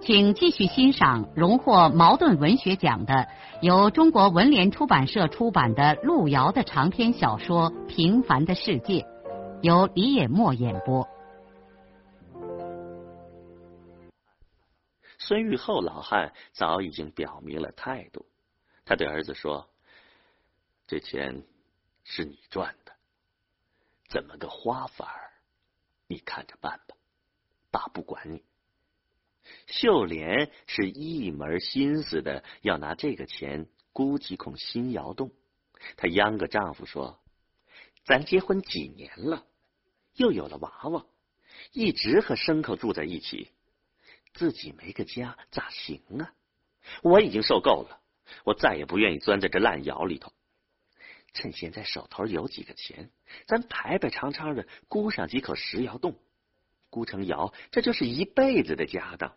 请继续欣赏荣获茅盾文学奖的、由中国文联出版社出版的路遥的长篇小说《平凡的世界》，由李野墨演播。孙玉厚老汉早已经表明了态度，他对儿子说：“这钱是你赚的，怎么个花法儿，你看着办吧，爸不管你。”秀莲是一门心思的要拿这个钱估几孔新窑洞，她央个丈夫说：“咱结婚几年了，又有了娃娃，一直和牲口住在一起，自己没个家咋行啊？我已经受够了，我再也不愿意钻在这烂窑里头。趁现在手头有几个钱，咱排排长长的估上几口石窑洞。”孤城窑，这就是一辈子的家当。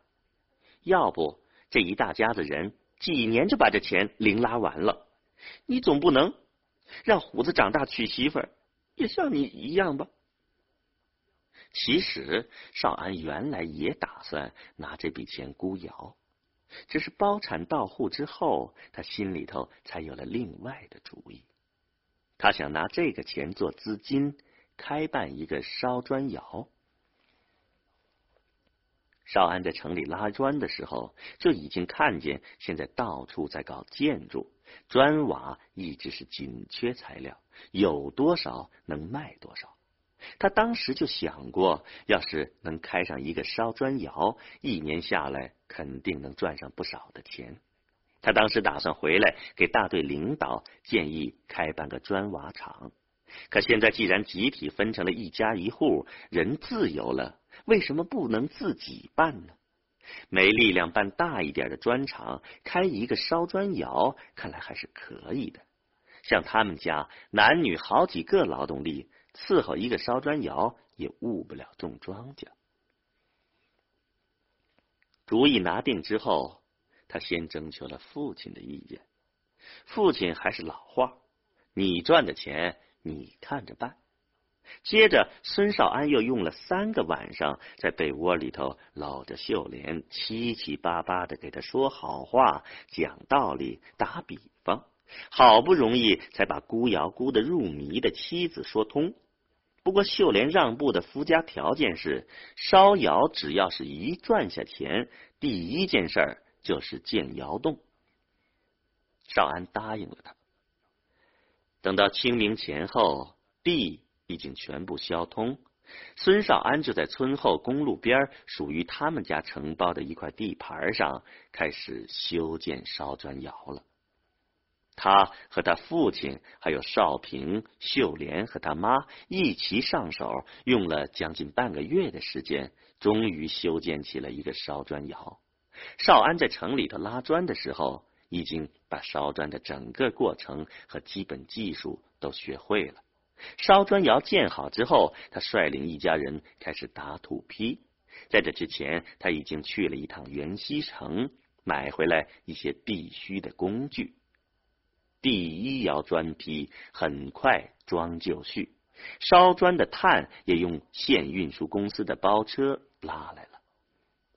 要不这一大家子人几年就把这钱零拉完了。你总不能让虎子长大娶媳妇儿也像你一样吧？其实少安原来也打算拿这笔钱估窑，只是包产到户之后，他心里头才有了另外的主意。他想拿这个钱做资金，开办一个烧砖窑。少安在城里拉砖的时候，就已经看见现在到处在搞建筑，砖瓦一直是紧缺材料，有多少能卖多少。他当时就想过，要是能开上一个烧砖窑，一年下来肯定能赚上不少的钱。他当时打算回来给大队领导建议开办个砖瓦厂，可现在既然集体分成了一家一户，人自由了。为什么不能自己办呢？没力量办大一点的砖厂，开一个烧砖窑，看来还是可以的。像他们家男女好几个劳动力，伺候一个烧砖窑也误不了种庄稼。主意拿定之后，他先征求了父亲的意见。父亲还是老话：“你赚的钱，你看着办。”接着，孙少安又用了三个晚上，在被窝里头搂着秀莲，七七八八的给他说好话、讲道理、打比方，好不容易才把孤窑孤的入迷的妻子说通。不过，秀莲让步的附加条件是，烧窑只要是一赚下钱，第一件事儿就是建窑洞。少安答应了他。等到清明前后，地。已经全部消通，孙少安就在村后公路边属于他们家承包的一块地盘上开始修建烧砖窑了。他和他父亲还有少平、秀莲和他妈一齐上手，用了将近半个月的时间，终于修建起了一个烧砖窑。少安在城里头拉砖的时候，已经把烧砖的整个过程和基本技术都学会了。烧砖窑建好之后，他率领一家人开始打土坯。在这之前，他已经去了一趟元溪城，买回来一些必须的工具。第一窑砖坯很快装就绪，烧砖的炭也用县运输公司的包车拉来了。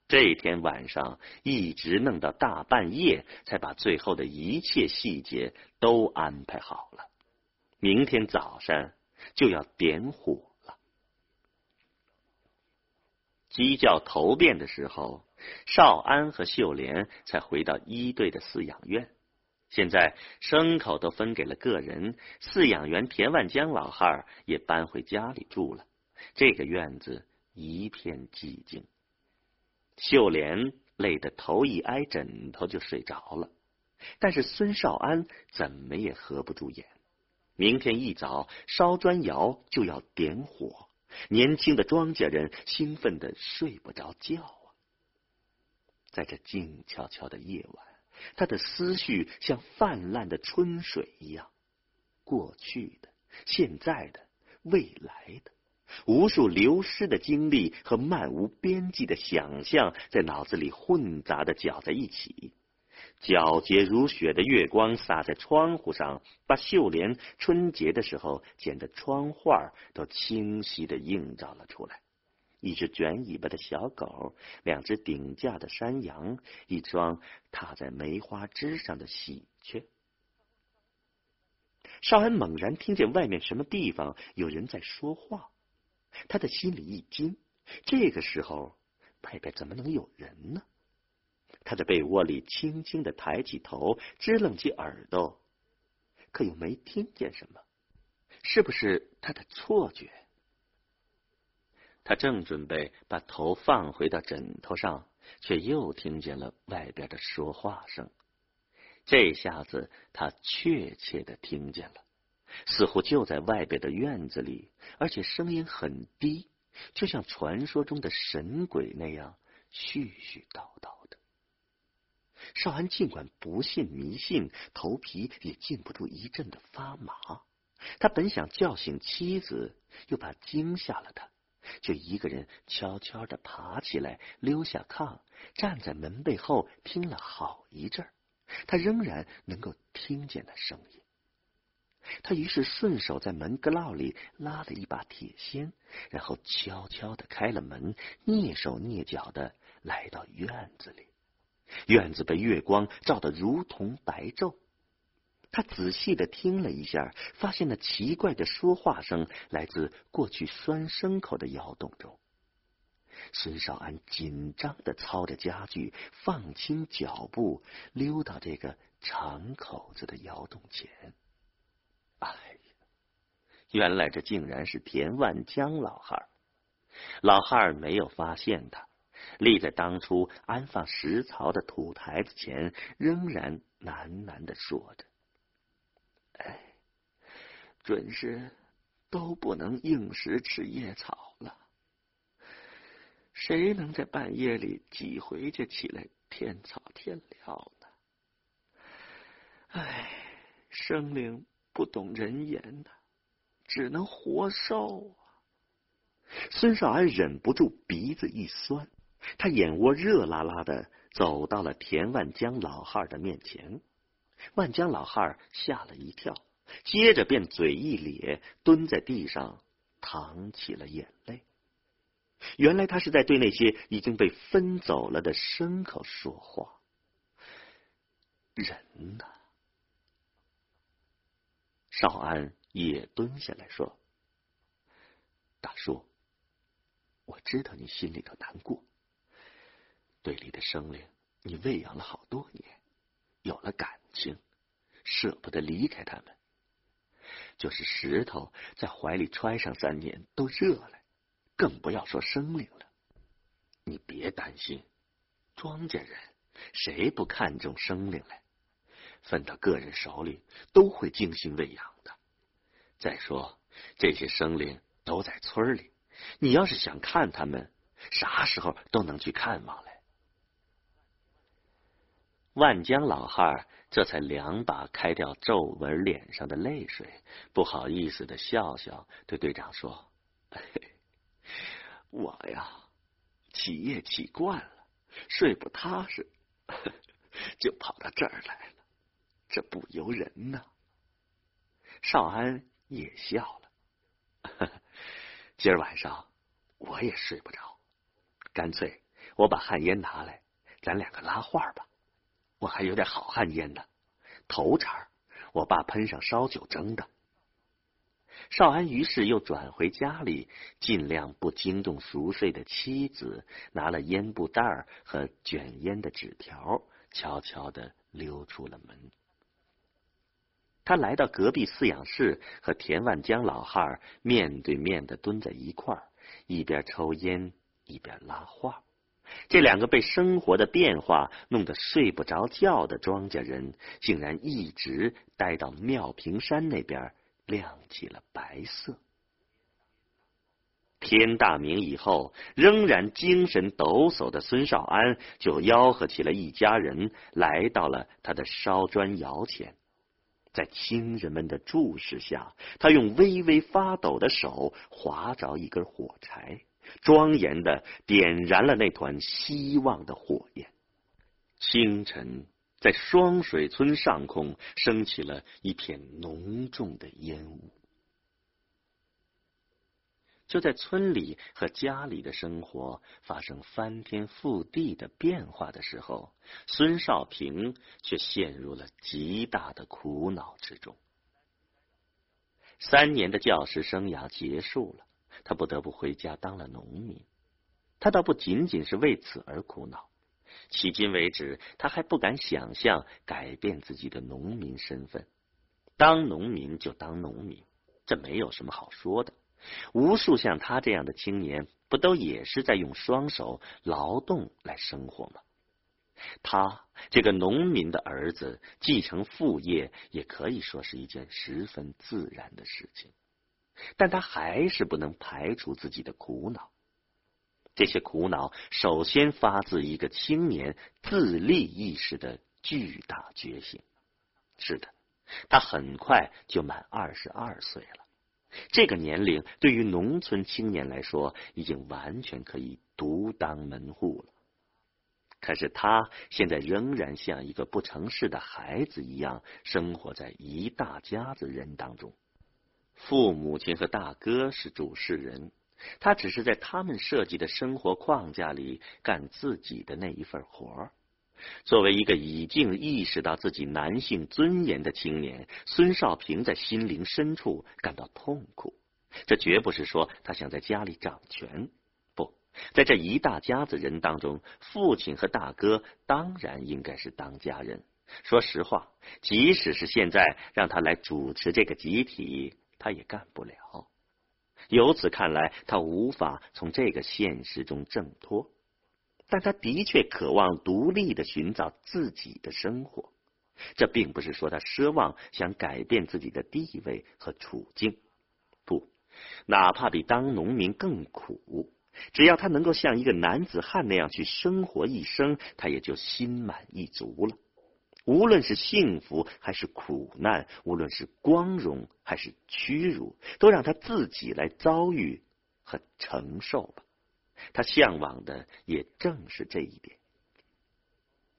这天晚上一直弄到大半夜，才把最后的一切细节都安排好了。明天早上就要点火了。鸡叫头遍的时候，少安和秀莲才回到一队的饲养院。现在牲口都分给了个人，饲养员田万江老汉也搬回家里住了。这个院子一片寂静。秀莲累得头一挨枕头就睡着了，但是孙少安怎么也合不住眼。明天一早烧砖窑就要点火，年轻的庄稼人兴奋的睡不着觉啊！在这静悄悄的夜晚，他的思绪像泛滥的春水一样，过去的、现在的、未来的，无数流失的经历和漫无边际的想象，在脑子里混杂的搅在一起。皎洁如雪的月光洒在窗户上，把秀莲春节的时候剪的窗画都清晰的映照了出来。一只卷尾巴的小狗，两只顶架的山羊，一双踏在梅花枝上的喜鹊。少安猛然听见外面什么地方有人在说话，他的心里一惊。这个时候，外边怎么能有人呢？他在被窝里轻轻的抬起头，支棱起耳朵，可又没听见什么。是不是他的错觉？他正准备把头放回到枕头上，却又听见了外边的说话声。这下子他确切的听见了，似乎就在外边的院子里，而且声音很低，就像传说中的神鬼那样絮絮叨叨。少安尽管不信迷信，头皮也禁不住一阵的发麻。他本想叫醒妻子，又怕惊吓了他。就一个人悄悄的爬起来，溜下炕，站在门背后听了好一阵儿，他仍然能够听见那声音。他于是顺手在门格烙里拉了一把铁锨，然后悄悄的开了门，蹑手蹑脚的来到院子里。院子被月光照得如同白昼。他仔细的听了一下，发现那奇怪的说话声来自过去拴牲口的窑洞中。孙少安紧张的操着家具，放轻脚步，溜到这个长口子的窑洞前。哎呀，原来这竟然是田万江老汉儿老汉儿没有发现他，立在当初安放石槽的土台子前，仍然喃喃的说着。哎，准是都不能应时吃野草了。谁能在半夜里挤回去起来添草添料呢？哎，生灵不懂人言呐，只能活受啊！孙少安忍不住鼻子一酸，他眼窝热辣辣的走到了田万江老汉的面前。万江老汉吓了一跳，接着便嘴一咧，蹲在地上淌起了眼泪。原来他是在对那些已经被分走了的牲口说话。人呢？少安也蹲下来说：“大叔，我知道你心里头难过，队里的生灵你喂养了好多年，有了感。”情舍不得离开他们，就是石头在怀里揣上三年都热了，更不要说生灵了。你别担心，庄稼人谁不看重生灵来？分到个人手里都会精心喂养的。再说这些生灵都在村里，你要是想看他们，啥时候都能去看望来。万江老汉这才两把开掉皱纹脸上的泪水，不好意思的笑笑，对队长说：“ 我呀，起夜起惯了，睡不踏实，就跑到这儿来了。这不由人呐。”少安也笑了：“ 今儿晚上我也睡不着，干脆我把旱烟拿来，咱两个拉话吧。”我还有点好汉烟呢，头茬我爸喷上烧酒蒸的。少安于是又转回家里，尽量不惊动熟睡的妻子，拿了烟布袋和卷烟的纸条，悄悄的溜出了门。他来到隔壁饲养室，和田万江老汉面对面的蹲在一块儿，一边抽烟一边拉话。这两个被生活的变化弄得睡不着觉的庄稼人，竟然一直待到妙平山那边亮起了白色。天大明以后，仍然精神抖擞的孙少安就吆喝起了一家人，来到了他的烧砖窑前。在亲人们的注视下，他用微微发抖的手划着一根火柴，庄严的点燃了那团希望的火焰。清晨，在双水村上空升起了一片浓重的烟雾。就在村里和家里的生活发生翻天覆地的变化的时候，孙少平却陷入了极大的苦恼之中。三年的教师生涯结束了，他不得不回家当了农民。他倒不仅仅是为此而苦恼，迄今为止，他还不敢想象改变自己的农民身份。当农民就当农民，这没有什么好说的。无数像他这样的青年，不都也是在用双手劳动来生活吗？他这个农民的儿子继承父业，也可以说是一件十分自然的事情。但他还是不能排除自己的苦恼。这些苦恼首先发自一个青年自立意识的巨大觉醒。是的，他很快就满二十二岁了。这个年龄对于农村青年来说，已经完全可以独当门户了。可是他现在仍然像一个不成事的孩子一样，生活在一大家子人当中。父母亲和大哥是主事人，他只是在他们设计的生活框架里干自己的那一份活儿。作为一个已经意识到自己男性尊严的青年，孙少平在心灵深处感到痛苦。这绝不是说他想在家里掌权，不在这一大家子人当中，父亲和大哥当然应该是当家人。说实话，即使是现在让他来主持这个集体，他也干不了。由此看来，他无法从这个现实中挣脱。但他的确渴望独立的寻找自己的生活，这并不是说他奢望想改变自己的地位和处境，不，哪怕比当农民更苦，只要他能够像一个男子汉那样去生活一生，他也就心满意足了。无论是幸福还是苦难，无论是光荣还是屈辱，都让他自己来遭遇和承受吧。他向往的也正是这一点。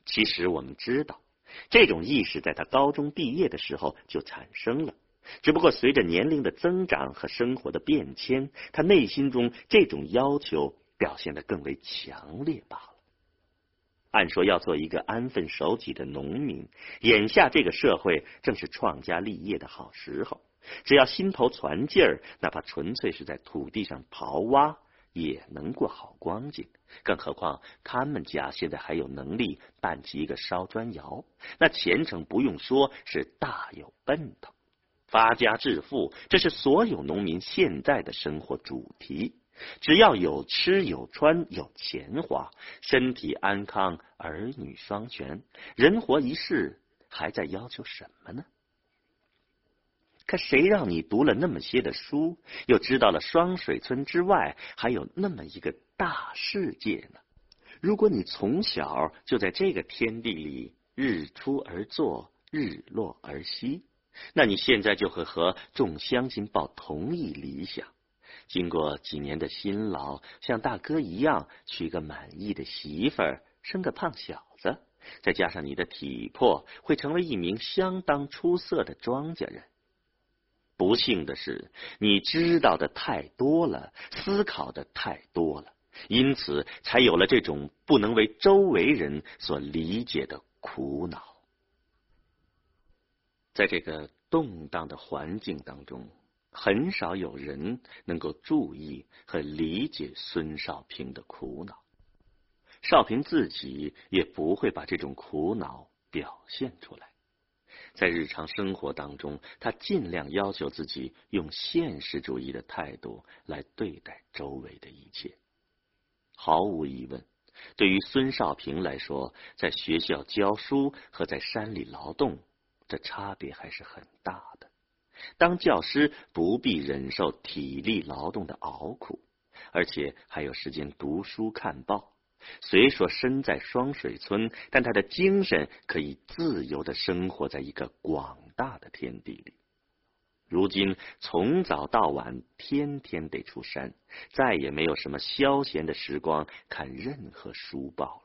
其实我们知道，这种意识在他高中毕业的时候就产生了，只不过随着年龄的增长和生活的变迁，他内心中这种要求表现的更为强烈罢了。按说要做一个安分守己的农民，眼下这个社会正是创家立业的好时候，只要心头攒劲儿，哪怕纯粹是在土地上刨挖。也能过好光景，更何况他们家现在还有能力办起一个烧砖窑，那前程不用说是大有奔头，发家致富，这是所有农民现在的生活主题。只要有吃有穿有钱花，身体安康，儿女双全，人活一世，还在要求什么呢？可谁让你读了那么些的书，又知道了双水村之外还有那么一个大世界呢？如果你从小就在这个天地里日出而作，日落而息，那你现在就会和众乡亲抱同一理想。经过几年的辛劳，像大哥一样娶个满意的媳妇儿，生个胖小子，再加上你的体魄，会成为一名相当出色的庄稼人。不幸的是，你知道的太多了，思考的太多了，因此才有了这种不能为周围人所理解的苦恼。在这个动荡的环境当中，很少有人能够注意和理解孙少平的苦恼，少平自己也不会把这种苦恼表现出来。在日常生活当中，他尽量要求自己用现实主义的态度来对待周围的一切。毫无疑问，对于孙少平来说，在学校教书和在山里劳动，这差别还是很大的。当教师不必忍受体力劳动的熬苦，而且还有时间读书看报。虽说身在双水村，但他的精神可以自由的生活在一个广大的天地里。如今从早到晚，天天得出山，再也没有什么消闲的时光看任何书报了。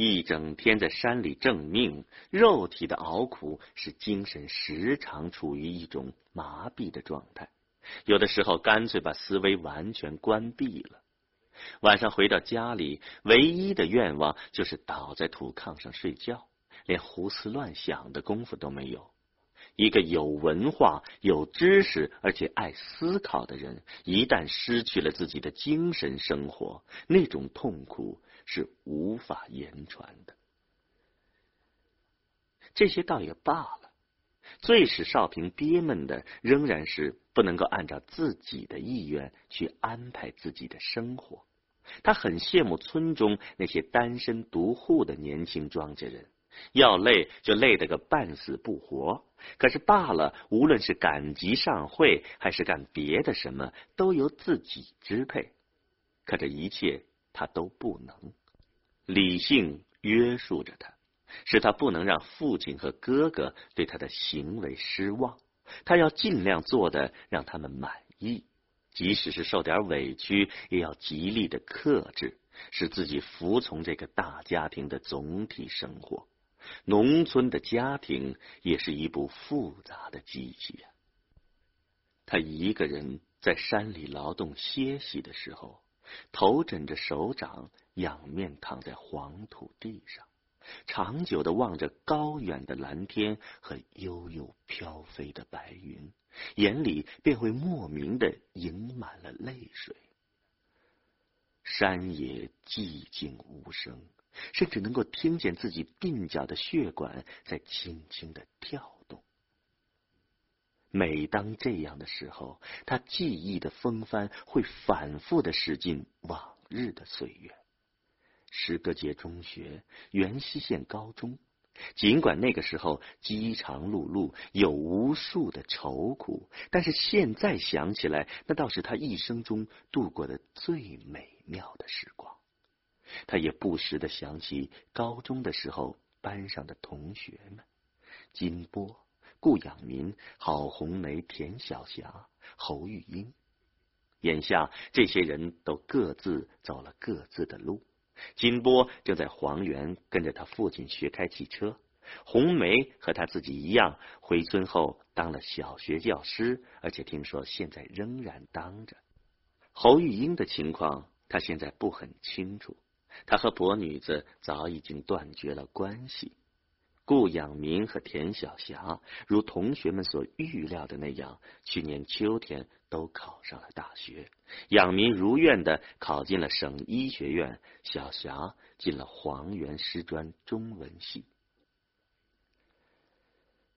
一整天在山里挣命，肉体的熬苦使精神时常处于一种麻痹的状态，有的时候干脆把思维完全关闭了。晚上回到家里，唯一的愿望就是倒在土炕上睡觉，连胡思乱想的功夫都没有。一个有文化、有知识而且爱思考的人，一旦失去了自己的精神生活，那种痛苦是无法言传的。这些倒也罢了，最使少平憋闷的，仍然是不能够按照自己的意愿去安排自己的生活。他很羡慕村中那些单身独户的年轻庄稼人，要累就累得个半死不活。可是罢了，无论是赶集上会，还是干别的什么，都由自己支配。可这一切他都不能，理性约束着他，使他不能让父亲和哥哥对他的行为失望。他要尽量做的让他们满意。即使是受点委屈，也要极力的克制，使自己服从这个大家庭的总体生活。农村的家庭也是一部复杂的机器啊。他一个人在山里劳动歇息的时候，头枕着手掌，仰面躺在黄土地上，长久的望着高远的蓝天和悠悠飘飞的白云。眼里便会莫名的盈满了泪水。山野寂静无声，甚至能够听见自己鬓角的血管在轻轻的跳动。每当这样的时候，他记忆的风帆会反复的驶进往日的岁月。石歌节中学，元溪县高中。尽管那个时候饥肠辘辘，有无数的愁苦，但是现在想起来，那倒是他一生中度过的最美妙的时光。他也不时的想起高中的时候班上的同学们：金波、顾养民、郝红梅、田晓霞、侯玉英。眼下这些人都各自走了各自的路。金波正在黄原跟着他父亲学开汽车，红梅和他自己一样，回村后当了小学教师，而且听说现在仍然当着。侯玉英的情况，他现在不很清楚，他和伯女子早已经断绝了关系。顾养民和田晓霞，如同学们所预料的那样，去年秋天都考上了大学。养民如愿的考进了省医学院，小霞进了黄原师专中文系。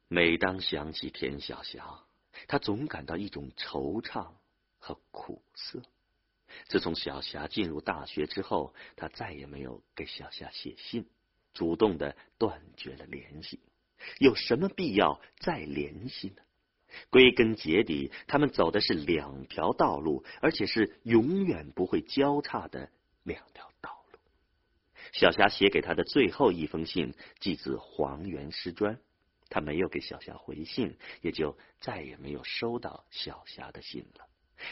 每当想起田晓霞，他总感到一种惆怅和苦涩。自从小霞进入大学之后，他再也没有给小霞写信。主动的断绝了联系，有什么必要再联系呢？归根结底，他们走的是两条道路，而且是永远不会交叉的两条道路。小霞写给他的最后一封信，寄自黄原师专，他没有给小霞回信，也就再也没有收到小霞的信了。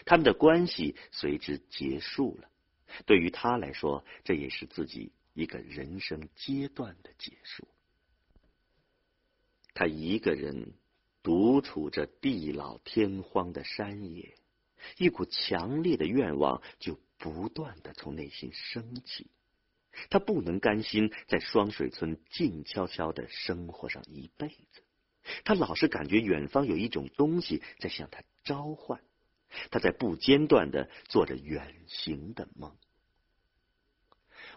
他们的关系随之结束了。对于他来说，这也是自己。一个人生阶段的结束，他一个人独处着地老天荒的山野，一股强烈的愿望就不断的从内心升起。他不能甘心在双水村静悄悄的生活上一辈子，他老是感觉远方有一种东西在向他召唤，他在不间断的做着远行的梦。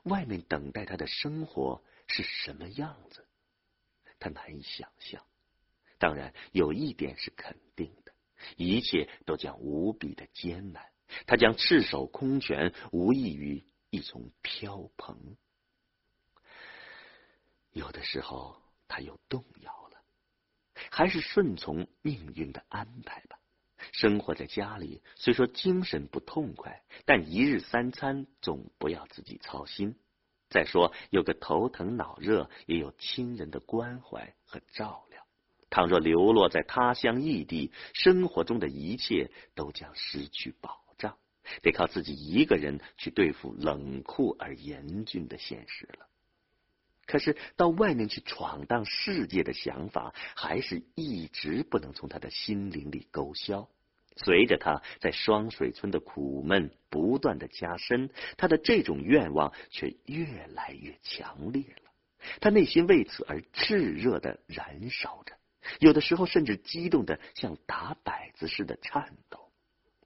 外面等待他的生活是什么样子？他难以想象。当然，有一点是肯定的：一切都将无比的艰难。他将赤手空拳，无异于一丛飘蓬。有的时候，他又动摇了，还是顺从命运的安排吧。生活在家里，虽说精神不痛快，但一日三餐总不要自己操心。再说，有个头疼脑热，也有亲人的关怀和照料。倘若流落在他乡异地，生活中的一切都将失去保障，得靠自己一个人去对付冷酷而严峻的现实了。可是，到外面去闯荡世界的想法，还是一直不能从他的心灵里勾销。随着他在双水村的苦闷不断的加深，他的这种愿望却越来越强烈了。他内心为此而炽热的燃烧着，有的时候甚至激动的像打摆子似的颤抖。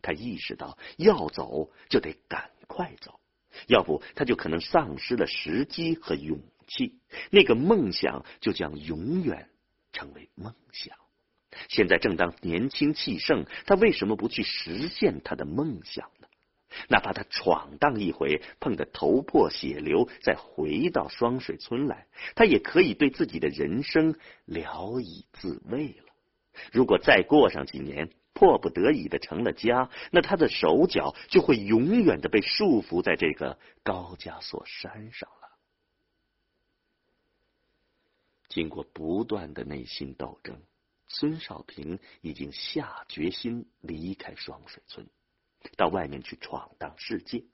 他意识到，要走就得赶快走，要不他就可能丧失了时机和勇气，那个梦想就将永远成为梦想。现在正当年轻气盛，他为什么不去实现他的梦想呢？哪怕他闯荡一回，碰得头破血流，再回到双水村来，他也可以对自己的人生聊以自慰了。如果再过上几年，迫不得已的成了家，那他的手脚就会永远的被束缚在这个高加索山上了。经过不断的内心斗争。孙少平已经下决心离开双水村，到外面去闯荡世界。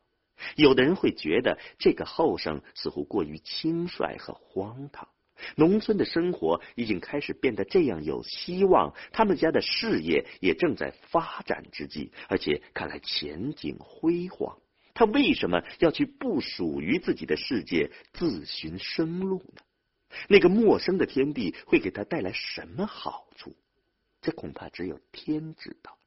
有的人会觉得这个后生似乎过于轻率和荒唐。农村的生活已经开始变得这样有希望，他们家的事业也正在发展之际，而且看来前景辉煌。他为什么要去不属于自己的世界自寻生路呢？那个陌生的天地会给他带来什么好处？这恐怕只有天知道。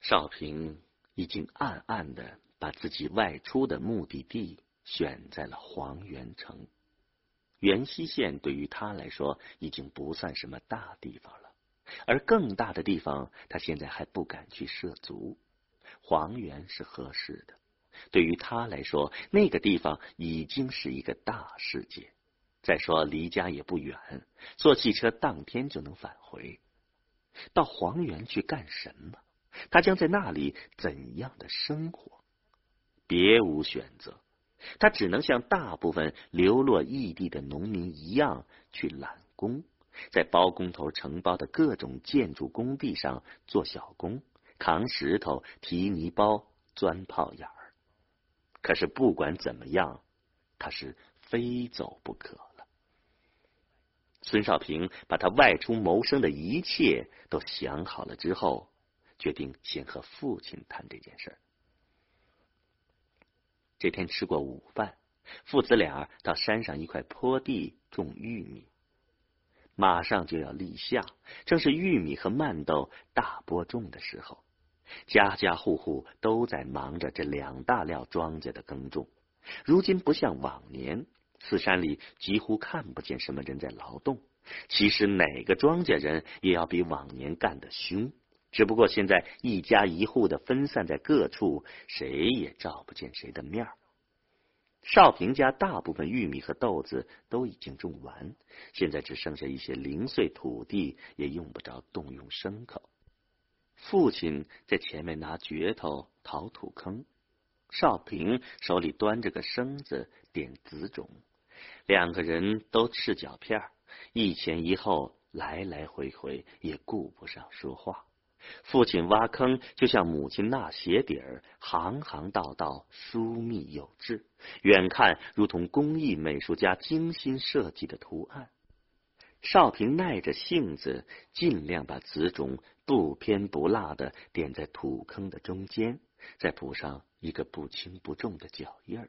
少平已经暗暗的把自己外出的目的地选在了黄原城。元溪县对于他来说已经不算什么大地方了，而更大的地方他现在还不敢去涉足。黄原是合适的。对于他来说，那个地方已经是一个大世界。再说离家也不远，坐汽车当天就能返回。到黄原去干什么？他将在那里怎样的生活？别无选择，他只能像大部分流落异地的农民一样去揽工，在包工头承包的各种建筑工地上做小工，扛石头、提泥包、钻炮眼儿。可是不管怎么样，他是非走不可了。孙少平把他外出谋生的一切都想好了之后，决定先和父亲谈这件事儿。这天吃过午饭，父子俩到山上一块坡地种玉米，马上就要立夏，正是玉米和麦豆大播种的时候。家家户户都在忙着这两大料庄稼的耕种。如今不像往年，四山里几乎看不见什么人在劳动。其实哪个庄稼人也要比往年干得凶，只不过现在一家一户的分散在各处，谁也照不见谁的面儿。少平家大部分玉米和豆子都已经种完，现在只剩下一些零碎土地，也用不着动用牲口。父亲在前面拿镢头刨土坑，少平手里端着个生子点紫种，两个人都赤脚片一前一后来来回回，也顾不上说话。父亲挖坑就像母亲纳鞋底儿，行行道道疏密有致，远看如同工艺美术家精心设计的图案。少平耐着性子，尽量把籽种不偏不辣的点在土坑的中间，再补上一个不轻不重的脚印儿。